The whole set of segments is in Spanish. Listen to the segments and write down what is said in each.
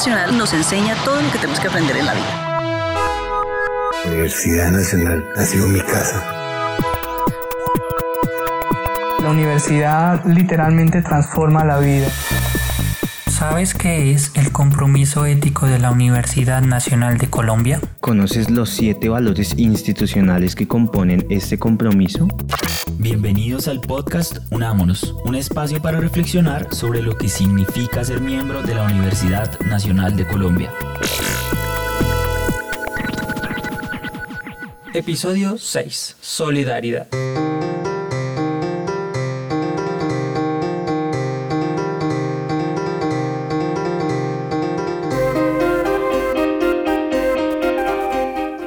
Nacional nos enseña todo lo que tenemos que aprender en la vida. La Universidad Nacional ha sido mi casa. La universidad literalmente transforma la vida. ¿Sabes qué es el compromiso ético de la Universidad Nacional de Colombia? ¿Conoces los siete valores institucionales que componen este compromiso? Bienvenidos al podcast Unámonos, un espacio para reflexionar sobre lo que significa ser miembro de la Universidad Nacional de Colombia. Episodio 6. Solidaridad.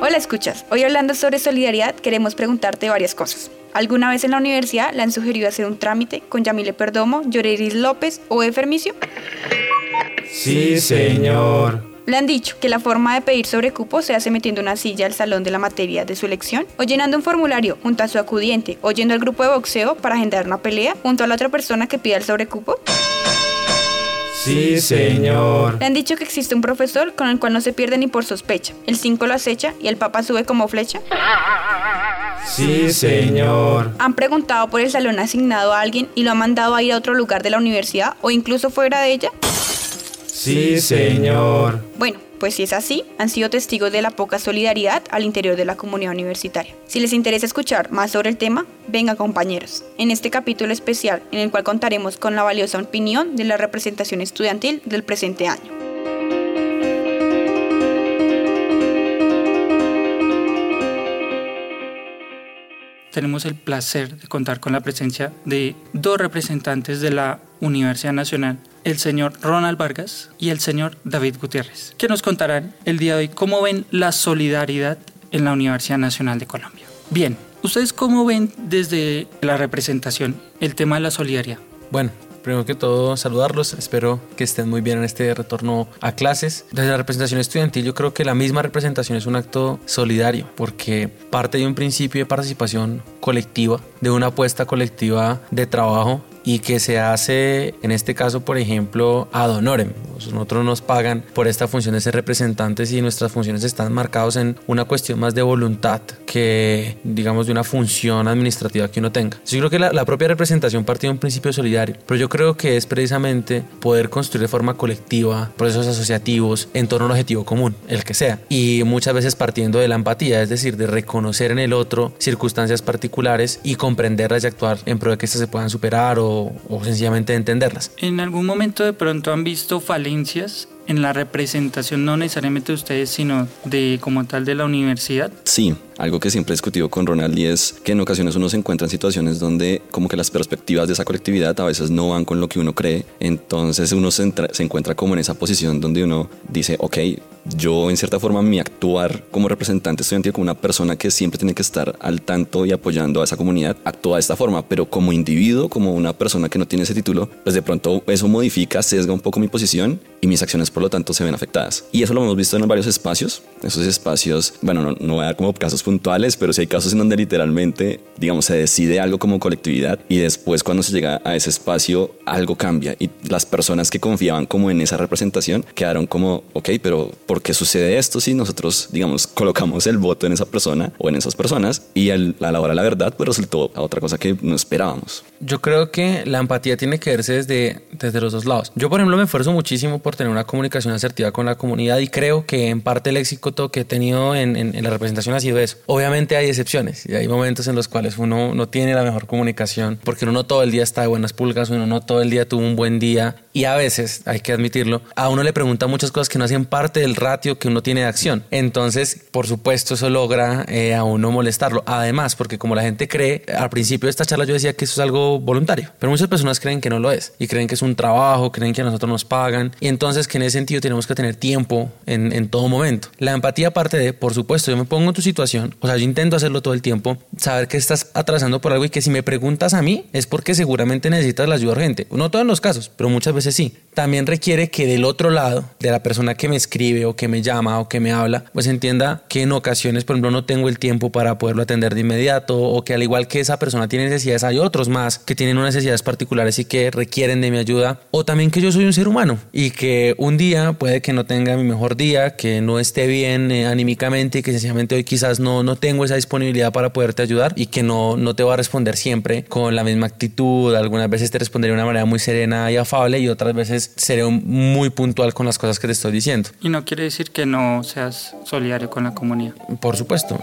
Hola, escuchas. Hoy hablando sobre solidaridad queremos preguntarte varias cosas. ¿Alguna vez en la universidad le han sugerido hacer un trámite con Yamile Perdomo, Lloreris López o Efermicio? Sí, señor. Le han dicho que la forma de pedir sobrecupo se hace metiendo una silla al salón de la materia de su elección, o llenando un formulario junto a su acudiente, o yendo al grupo de boxeo para agendar una pelea junto a la otra persona que pida el sobrecupo. Sí, señor. Le han dicho que existe un profesor con el cual no se pierde ni por sospecha. El 5 lo acecha y el papa sube como flecha. Sí, señor. Han preguntado por el salón asignado a alguien y lo han mandado a ir a otro lugar de la universidad o incluso fuera de ella. Sí, señor. Bueno, pues si es así, han sido testigos de la poca solidaridad al interior de la comunidad universitaria. Si les interesa escuchar más sobre el tema, venga compañeros, en este capítulo especial en el cual contaremos con la valiosa opinión de la representación estudiantil del presente año. Tenemos el placer de contar con la presencia de dos representantes de la Universidad Nacional, el señor Ronald Vargas y el señor David Gutiérrez, que nos contarán el día de hoy cómo ven la solidaridad en la Universidad Nacional de Colombia. Bien, ¿ustedes cómo ven desde la representación el tema de la solidaridad? Bueno, Primero que todo, saludarlos. Espero que estén muy bien en este retorno a clases. Desde la representación estudiantil, yo creo que la misma representación es un acto solidario, porque parte de un principio de participación colectiva, de una apuesta colectiva de trabajo y que se hace, en este caso, por ejemplo, ad honorem. Nosotros nos pagan por esta función de ser representantes y nuestras funciones están marcadas en una cuestión más de voluntad que, digamos, de una función administrativa que uno tenga. Yo creo que la, la propia representación parte de un principio solidario, pero yo creo que es precisamente poder construir de forma colectiva procesos asociativos en torno a un objetivo común, el que sea, y muchas veces partiendo de la empatía, es decir, de reconocer en el otro circunstancias particulares y comprenderlas y actuar en pro de que éstas se puedan superar o o, sencillamente entenderlas. ¿En algún momento de pronto han visto falencias en la representación, no necesariamente de ustedes, sino de como tal de la universidad? Sí, algo que siempre he discutido con Ronald y es que en ocasiones uno se encuentra en situaciones donde como que las perspectivas de esa colectividad a veces no van con lo que uno cree, entonces uno se, se encuentra como en esa posición donde uno dice, ok, yo en cierta forma mi actuar como representante estudiantil, como una persona que siempre tiene que estar al tanto y apoyando a esa comunidad, actúa de esta forma, pero como individuo, como una persona que no tiene ese título, pues de pronto eso modifica, sesga un poco mi posición y mis acciones por lo tanto se ven afectadas. Y eso lo hemos visto en varios espacios, esos espacios, bueno, no, no voy a dar como casos puntuales, pero sí hay casos en donde literalmente, digamos, se decide algo como colectividad y después cuando se llega a ese espacio algo cambia y las personas que confiaban como en esa representación quedaron como, ok, pero ¿por qué sucede esto si nosotros, digamos, colocamos el voto en esa persona o en esas personas y a la hora de la verdad pues resultó a otra cosa que no esperábamos? Yo creo que la empatía tiene que verse desde, desde los dos lados. Yo, por ejemplo, me esfuerzo muchísimo por tener una comunicación asertiva con la comunidad y creo que en parte el éxito que he tenido en, en, en la representación ha sido eso. Obviamente hay excepciones y hay momentos en los cuales uno no tiene la mejor comunicación porque uno no todo el día está de buenas pulgas, uno no todo el día tuvo un buen día y a veces, hay que admitirlo, a uno le pregunta muchas cosas que no hacen parte del ratio que uno tiene de acción. Entonces, por supuesto, eso logra eh, a uno molestarlo. Además, porque como la gente cree, al principio de esta charla yo decía que eso es algo voluntario, pero muchas personas creen que no lo es y creen que es un trabajo, creen que a nosotros nos pagan y entonces que en ese sentido tenemos que tener tiempo en, en todo momento. La empatía parte de, por supuesto, yo me pongo en tu situación, o sea, yo intento hacerlo todo el tiempo, saber que estás atravesando por algo y que si me preguntas a mí es porque seguramente necesitas la ayuda urgente. No todos los casos, pero muchas veces sí. También requiere que del otro lado, de la persona que me escribe o que me llama o que me habla, pues entienda que en ocasiones, por ejemplo, no tengo el tiempo para poderlo atender de inmediato o que al igual que esa persona tiene necesidades, hay otros más que tienen unas necesidades particulares y que requieren de mi ayuda. O también que yo soy un ser humano y que un día puede que no tenga mi mejor día, que no esté bien eh, anímicamente y que sencillamente hoy quizás no, no tengo esa disponibilidad para poderte ayudar y que no, no te voy a responder siempre con la misma actitud. Algunas veces te responderé de una manera muy serena y afable y otras veces seré muy puntual con las cosas que te estoy diciendo. Y no quiere decir que no seas solidario con la comunidad. Por supuesto.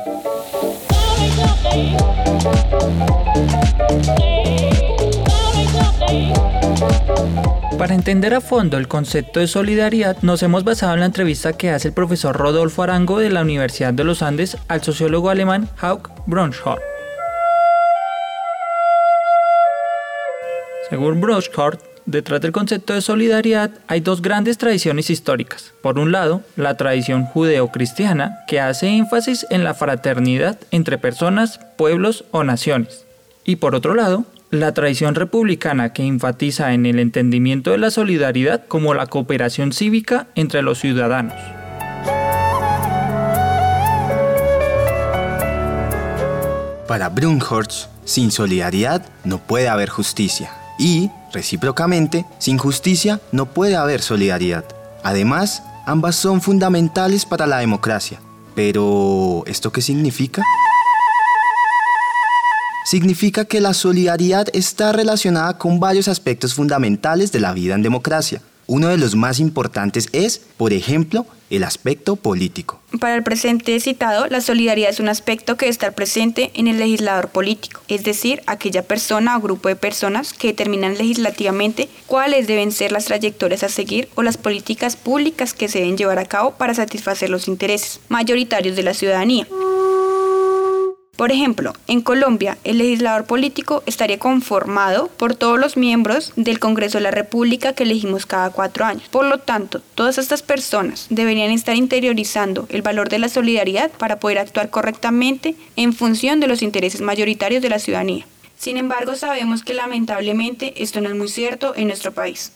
Para entender a fondo el concepto de solidaridad, nos hemos basado en la entrevista que hace el profesor Rodolfo Arango de la Universidad de los Andes al sociólogo alemán Hauk Bronschart. Según Bronschart, detrás del concepto de solidaridad hay dos grandes tradiciones históricas. Por un lado, la tradición judeo-cristiana, que hace énfasis en la fraternidad entre personas, pueblos o naciones. Y por otro lado, la tradición republicana que enfatiza en el entendimiento de la solidaridad como la cooperación cívica entre los ciudadanos. Para Brunhorst, sin solidaridad no puede haber justicia y, recíprocamente, sin justicia no puede haber solidaridad. Además, ambas son fundamentales para la democracia. Pero, ¿esto qué significa? Significa que la solidaridad está relacionada con varios aspectos fundamentales de la vida en democracia. Uno de los más importantes es, por ejemplo, el aspecto político. Para el presente citado, la solidaridad es un aspecto que debe estar presente en el legislador político, es decir, aquella persona o grupo de personas que determinan legislativamente cuáles deben ser las trayectorias a seguir o las políticas públicas que se deben llevar a cabo para satisfacer los intereses mayoritarios de la ciudadanía. Por ejemplo, en Colombia, el legislador político estaría conformado por todos los miembros del Congreso de la República que elegimos cada cuatro años. Por lo tanto, todas estas personas deberían estar interiorizando el valor de la solidaridad para poder actuar correctamente en función de los intereses mayoritarios de la ciudadanía. Sin embargo, sabemos que lamentablemente esto no es muy cierto en nuestro país.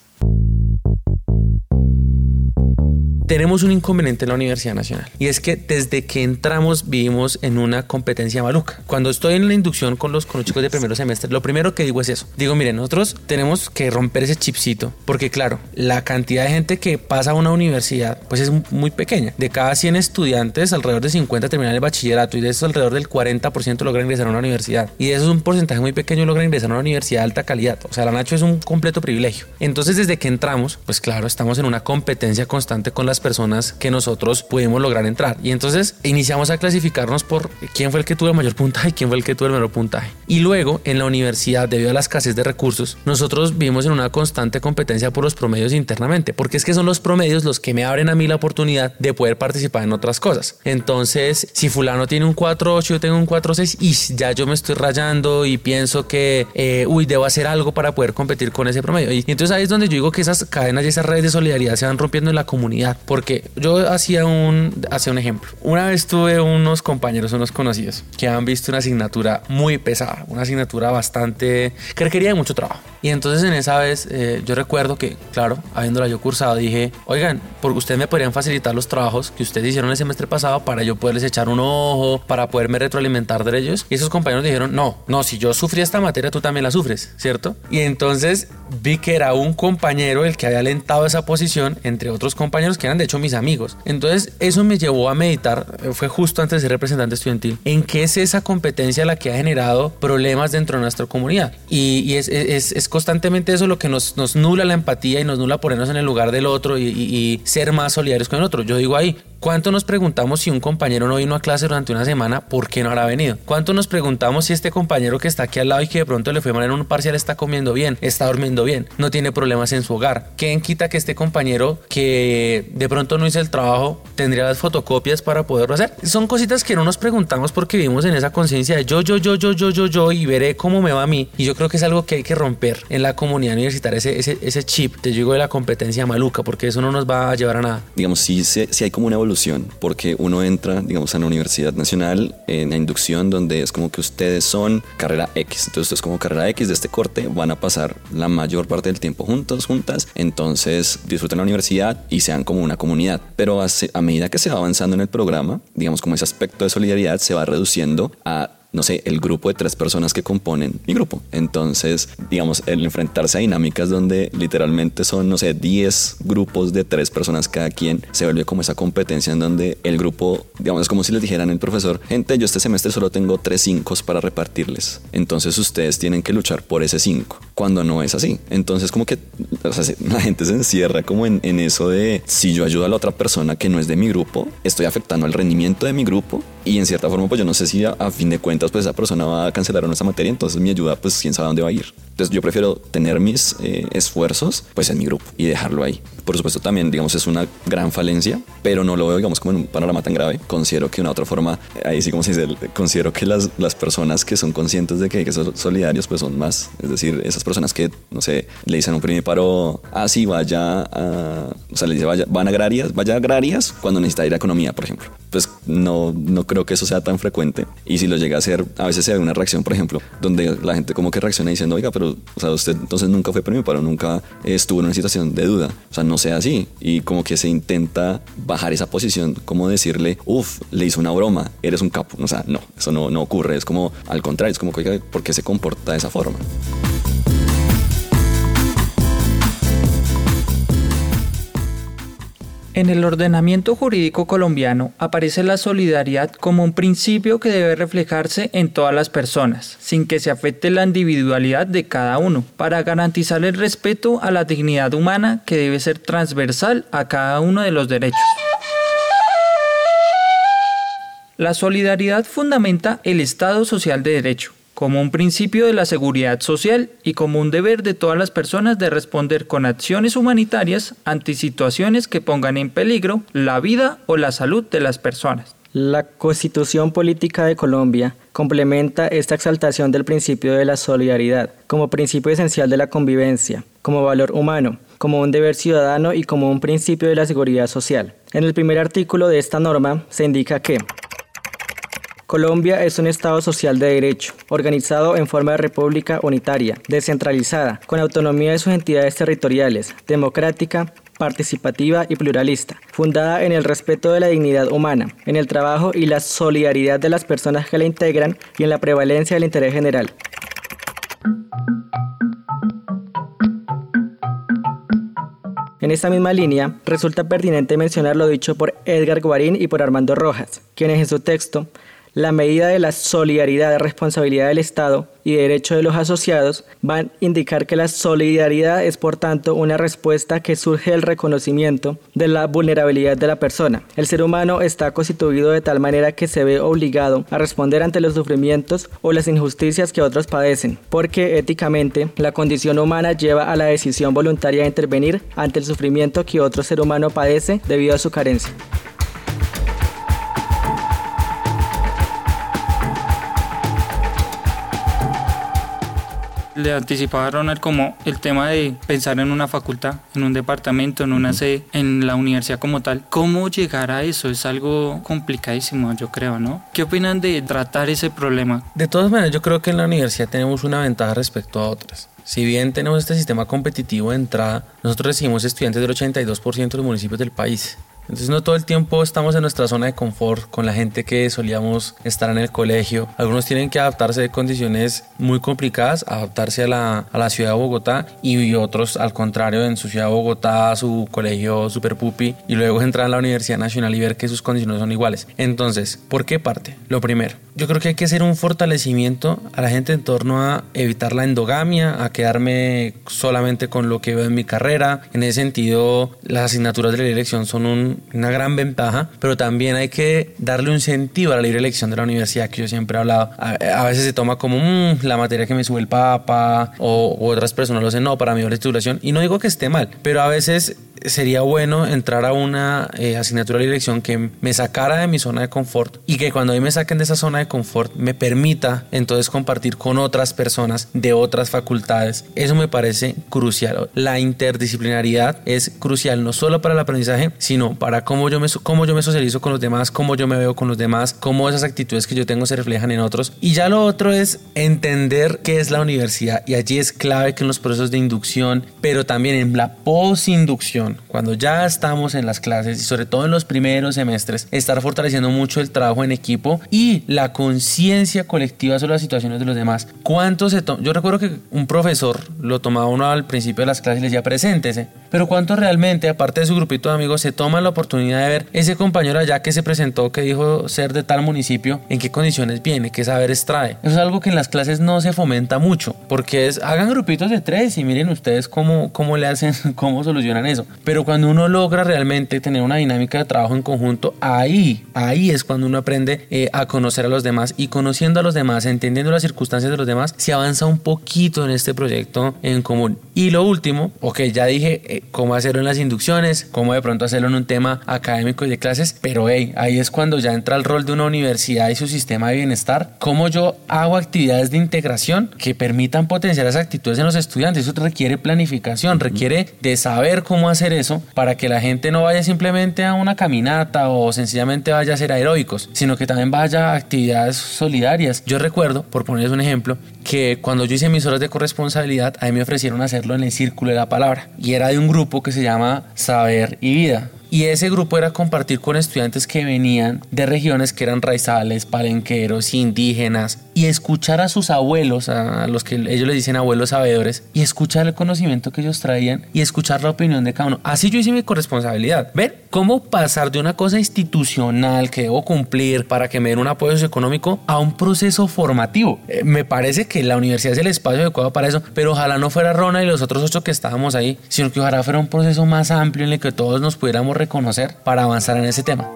Tenemos un inconveniente en la Universidad Nacional y es que desde que entramos vivimos en una competencia maluca. Cuando estoy en la inducción con los, con los chicos de primero semestre, lo primero que digo es eso. Digo, miren, nosotros tenemos que romper ese chipcito porque claro, la cantidad de gente que pasa a una universidad pues es muy pequeña. De cada 100 estudiantes, alrededor de 50 terminan el bachillerato y de eso alrededor del 40% logra ingresar a una universidad. Y de eso es un porcentaje muy pequeño logra ingresar a una universidad de alta calidad. O sea, la Nacho es un completo privilegio. Entonces desde que entramos, pues claro, estamos en una competencia constante con las personas que nosotros pudimos lograr entrar. Y entonces iniciamos a clasificarnos por quién fue el que tuvo el mayor puntaje y quién fue el que tuvo el menor puntaje. Y luego en la universidad, debido a la escasez de recursos, nosotros vivimos en una constante competencia por los promedios internamente, porque es que son los promedios los que me abren a mí la oportunidad de poder participar en otras cosas. Entonces, si fulano tiene un 4.8, yo tengo un 4.6 y ya yo me estoy rayando y pienso que, eh, uy, debo hacer algo para poder competir con ese promedio. Y entonces ahí es donde yo digo que esas cadenas y esas redes de solidaridad se van rompiendo en la comunidad porque yo hacía un, hacía un ejemplo. Una vez tuve unos compañeros, unos conocidos, que han visto una asignatura muy pesada, una asignatura bastante que requería de mucho trabajo. Y entonces en esa vez eh, yo recuerdo que, claro, habiéndola yo cursado, dije, oigan, porque ustedes me podrían facilitar los trabajos que ustedes hicieron el semestre pasado para yo poderles echar un ojo, para poderme retroalimentar de ellos. Y esos compañeros dijeron, no, no, si yo sufrí esta materia, tú también la sufres, ¿cierto? Y entonces vi que era un compañero el que había alentado esa posición, entre otros compañeros que eran de hecho mis amigos. Entonces eso me llevó a meditar, eh, fue justo antes de ser representante estudiantil, en qué es esa competencia la que ha generado problemas dentro de nuestra comunidad. Y, y es, es, es, constantemente eso lo que nos, nos, nula la empatía y nos nula ponernos en el lugar del otro y, y, y ser más solidarios con el otro. Yo digo ahí, ¿Cuánto nos preguntamos si un compañero no vino a clase durante una semana, por qué no habrá venido? ¿Cuánto nos preguntamos si este compañero que está aquí al lado y que de pronto le fue mal en un parcial está comiendo bien, está durmiendo bien, no tiene problemas en su hogar? ¿Quién quita que este compañero que de pronto no hizo el trabajo tendría las fotocopias para poderlo hacer? Son cositas que no nos preguntamos porque vivimos en esa conciencia de yo, yo, yo, yo, yo, yo, yo y veré cómo me va a mí. Y yo creo que es algo que hay que romper en la comunidad universitaria, ese, ese, ese chip, te digo, de la competencia maluca, porque eso no nos va a llevar a nada. Digamos, sí, sí hay como una evolución, porque uno entra, digamos, a la Universidad Nacional en la inducción donde es como que ustedes son carrera X. Entonces, ustedes como carrera X de este corte van a pasar la mayor parte del tiempo juntos, juntas. Entonces, disfruten la universidad y sean como una comunidad. Pero a medida que se va avanzando en el programa, digamos, como ese aspecto de solidaridad se va reduciendo a no sé, el grupo de tres personas que componen mi grupo. Entonces, digamos, el enfrentarse a dinámicas donde literalmente son, no sé, 10 grupos de tres personas cada quien, se vuelve como esa competencia en donde el grupo, digamos, es como si les dijeran el profesor, gente, yo este semestre solo tengo tres cinco para repartirles. Entonces ustedes tienen que luchar por ese cinco, cuando no es así. Entonces como que la gente se encierra como en, en eso de, si yo ayudo a la otra persona que no es de mi grupo, estoy afectando el rendimiento de mi grupo y en cierta forma, pues yo no sé si a, fin de cuentas, pues esa persona va a cancelar o no esa materia, entonces mi ayuda, pues quién sabe dónde va a ir. Entonces yo prefiero tener mis eh, esfuerzos, pues en mi grupo y dejarlo ahí. Por supuesto, también, digamos, es una gran falencia, pero no lo veo, digamos, como en un panorama tan grave. Considero que una otra forma, ahí sí como se dice, considero que las, las personas que son conscientes de que hay que ser solidarios, pues son más. Es decir, esas personas que, no sé, le dicen a un primer paro, ah, sí, vaya a, o sea, le dice, vaya, van agrarias, vaya agrarias cuando necesita ir a economía, por ejemplo. Pues no, no creo que eso sea tan frecuente. Y si lo llega a hacer, a veces se ve una reacción, por ejemplo, donde la gente como que reacciona diciendo, oiga, pero o sea, usted entonces nunca fue premio pero nunca estuvo en una situación de duda. O sea, no sea así. Y como que se intenta bajar esa posición, como decirle, uff, le hizo una broma, eres un capo. O sea, no, eso no, no ocurre. Es como al contrario, es como oiga, ¿por qué se comporta de esa forma? En el ordenamiento jurídico colombiano aparece la solidaridad como un principio que debe reflejarse en todas las personas, sin que se afecte la individualidad de cada uno, para garantizar el respeto a la dignidad humana que debe ser transversal a cada uno de los derechos. La solidaridad fundamenta el Estado social de derecho, como un principio de la seguridad social y como un deber de todas las personas de responder con acciones humanitarias ante situaciones que pongan en peligro la vida o la salud de las personas. La Constitución Política de Colombia complementa esta exaltación del principio de la solidaridad como principio esencial de la convivencia, como valor humano, como un deber ciudadano y como un principio de la seguridad social. En el primer artículo de esta norma se indica que Colombia es un Estado social de derecho, organizado en forma de república unitaria, descentralizada, con autonomía de sus entidades territoriales, democrática, participativa y pluralista, fundada en el respeto de la dignidad humana, en el trabajo y la solidaridad de las personas que la integran y en la prevalencia del interés general. En esta misma línea, resulta pertinente mencionar lo dicho por Edgar Guarín y por Armando Rojas, quienes en su texto la medida de la solidaridad responsabilidad del Estado y derecho de los asociados van a indicar que la solidaridad es por tanto una respuesta que surge del reconocimiento de la vulnerabilidad de la persona. El ser humano está constituido de tal manera que se ve obligado a responder ante los sufrimientos o las injusticias que otros padecen, porque éticamente la condición humana lleva a la decisión voluntaria de intervenir ante el sufrimiento que otro ser humano padece debido a su carencia. Le anticipaba a Ronald como el tema de pensar en una facultad, en un departamento, en una sede, en la universidad como tal. ¿Cómo llegar a eso? Es algo complicadísimo, yo creo, ¿no? ¿Qué opinan de tratar ese problema? De todas maneras, yo creo que en la universidad tenemos una ventaja respecto a otras. Si bien tenemos este sistema competitivo de entrada, nosotros recibimos estudiantes del 82% de los municipios del país. Entonces no todo el tiempo estamos en nuestra zona de confort con la gente que solíamos estar en el colegio. Algunos tienen que adaptarse de condiciones muy complicadas, adaptarse a la, a la ciudad de Bogotá y otros al contrario en su ciudad de Bogotá, su colegio super pupi y luego entrar a la Universidad Nacional y ver que sus condiciones son iguales. Entonces, ¿por qué parte? Lo primero, yo creo que hay que hacer un fortalecimiento a la gente en torno a evitar la endogamia, a quedarme solamente con lo que veo en mi carrera. En ese sentido, las asignaturas de la elección son un un- una gran ventaja, pero también hay que darle un sentido a la libre elección de la universidad que yo siempre he hablado. A, veces se toma como "Mm, la materia que me sube el papa o otras personas lo hacen, no, para mí la titulación. Y no digo que esté mal, pero a veces sería bueno entrar a una eh, asignatura de elección que me sacara de mi zona de confort y que cuando a mí me saquen de esa zona de confort me permita entonces compartir con otras personas de otras facultades. Eso me parece crucial. La interdisciplinariedad es crucial no solo para el aprendizaje, sino para cómo yo me, cómo yo me socializo con los demás, cómo yo me veo con los demás, cómo esas actitudes que yo tengo se reflejan en otros. Y ya lo otro es entender qué es la universidad y allí es clave que en los procesos de inducción, pero también en la posinducción, cuando ya estamos en las clases y sobre todo en los primeros semestres, estar fortaleciendo mucho el trabajo en equipo y la conciencia colectiva sobre las situaciones de los demás. ¿Cuánto se Yo recuerdo que un profesor lo tomaba uno al principio de las clases y le decía preséntese, pero cuánto realmente, aparte de su grupito de amigos, se toman la oportunidad de ver ese compañero allá que se presentó, que dijo ser de tal municipio, en qué condiciones viene, qué saberes trae. Eso es algo que en las clases no se fomenta mucho, porque es, hagan grupitos de tres y miren ustedes cómo, cómo le hacen, cómo solucionan eso. Pero cuando uno logra realmente tener una dinámica de trabajo en conjunto, ahí, ahí es cuando uno aprende eh, a conocer a los demás y conociendo a los demás, entendiendo las circunstancias de los demás, se avanza un poquito en este proyecto en común. Y lo último, ok, ya dije eh, cómo hacerlo en las inducciones, cómo de pronto hacerlo en un tema académico y de clases, pero hey, ahí es cuando ya entra el rol de una universidad y su sistema de bienestar, cómo yo hago actividades de integración que permitan potenciar esas actitudes en los estudiantes. Eso requiere planificación, requiere de saber cómo hacer eso para que la gente no vaya simplemente a una caminata o sencillamente vaya a ser aeróbicos, sino que también vaya a actividades solidarias. Yo recuerdo, por ponerles un ejemplo, que cuando yo hice mis horas de corresponsabilidad, a mí me ofrecieron hacerlo en el Círculo de la Palabra y era de un grupo que se llama Saber y Vida. Y ese grupo era compartir con estudiantes que venían de regiones que eran raizales, palenqueros, indígenas, y escuchar a sus abuelos, a los que ellos les dicen abuelos sabedores, y escuchar el conocimiento que ellos traían y escuchar la opinión de cada uno. Así yo hice mi corresponsabilidad. Ver cómo pasar de una cosa institucional que debo cumplir para que me den un apoyo socioeconómico a un proceso formativo. Eh, me parece que la universidad es el espacio adecuado para eso, pero ojalá no fuera Rona y los otros ocho que estábamos ahí, sino que ojalá fuera un proceso más amplio en el que todos nos pudiéramos reconocer para avanzar en ese tema.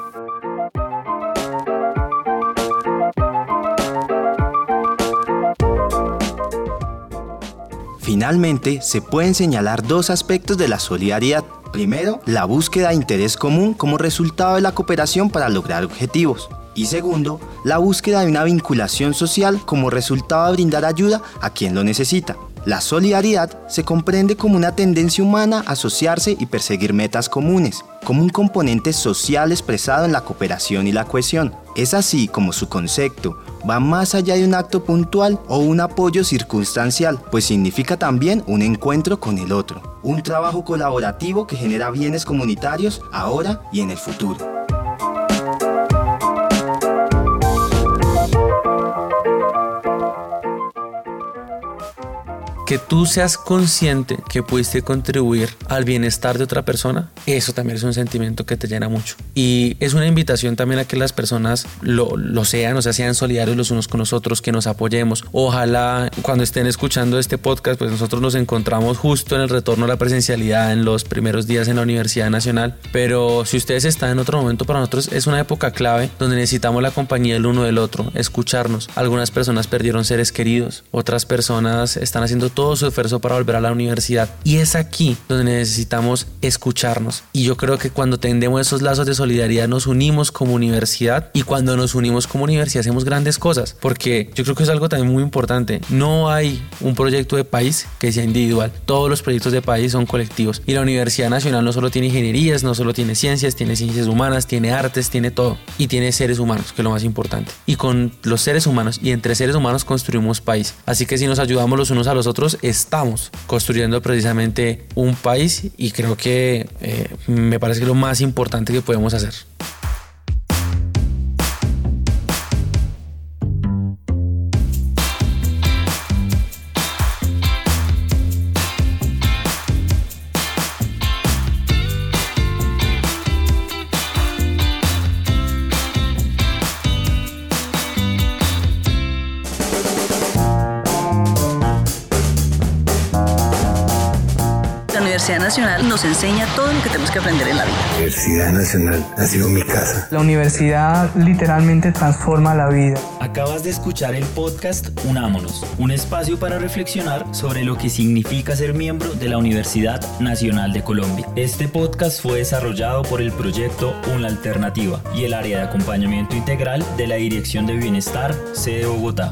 Finalmente, se pueden señalar dos aspectos de la solidaridad. Primero, la búsqueda de interés común como resultado de la cooperación para lograr objetivos. Y segundo, la búsqueda de una vinculación social como resultado de brindar ayuda a quien lo necesita. La solidaridad se comprende como una tendencia humana a asociarse y perseguir metas comunes, como un componente social expresado en la cooperación y la cohesión. Es así como su concepto va más allá de un acto puntual o un apoyo circunstancial, pues significa también un encuentro con el otro, un trabajo colaborativo que genera bienes comunitarios ahora y en el futuro. Que tú seas consciente que pudiste contribuir al bienestar de otra persona, eso también es un sentimiento que te llena mucho. Y es una invitación también a que las personas lo, lo sean, o sea, sean solidarios los unos con los otros, que nos apoyemos. Ojalá cuando estén escuchando este podcast, pues nosotros nos encontramos justo en el retorno a la presencialidad en los primeros días en la Universidad Nacional. Pero si ustedes están en otro momento, para nosotros es una época clave donde necesitamos la compañía del uno del otro, escucharnos. Algunas personas perdieron seres queridos, otras personas están haciendo todo su esfuerzo para volver a la universidad. Y es aquí donde necesitamos escucharnos. Y yo creo que cuando tendemos esos lazos de solidaridad nos unimos como universidad y cuando nos unimos como universidad hacemos grandes cosas. Porque yo creo que es algo también muy importante. No hay un proyecto de país que sea individual. Todos los proyectos de país son colectivos. Y la Universidad Nacional no solo tiene ingenierías, no solo tiene ciencias, tiene ciencias humanas, tiene artes, tiene todo. Y tiene seres humanos, que es lo más importante. Y con los seres humanos y entre seres humanos construimos país. Así que si nos ayudamos los unos a los otros, estamos construyendo precisamente un país y creo que eh, me parece lo más importante que podemos hacer. Nos enseña todo lo que tenemos que aprender en la vida. La Universidad Nacional ha sido mi casa. La universidad literalmente transforma la vida. Acabas de escuchar el podcast Unámonos, un espacio para reflexionar sobre lo que significa ser miembro de la Universidad Nacional de Colombia. Este podcast fue desarrollado por el proyecto Una Alternativa y el área de acompañamiento integral de la Dirección de Bienestar, sede Bogotá.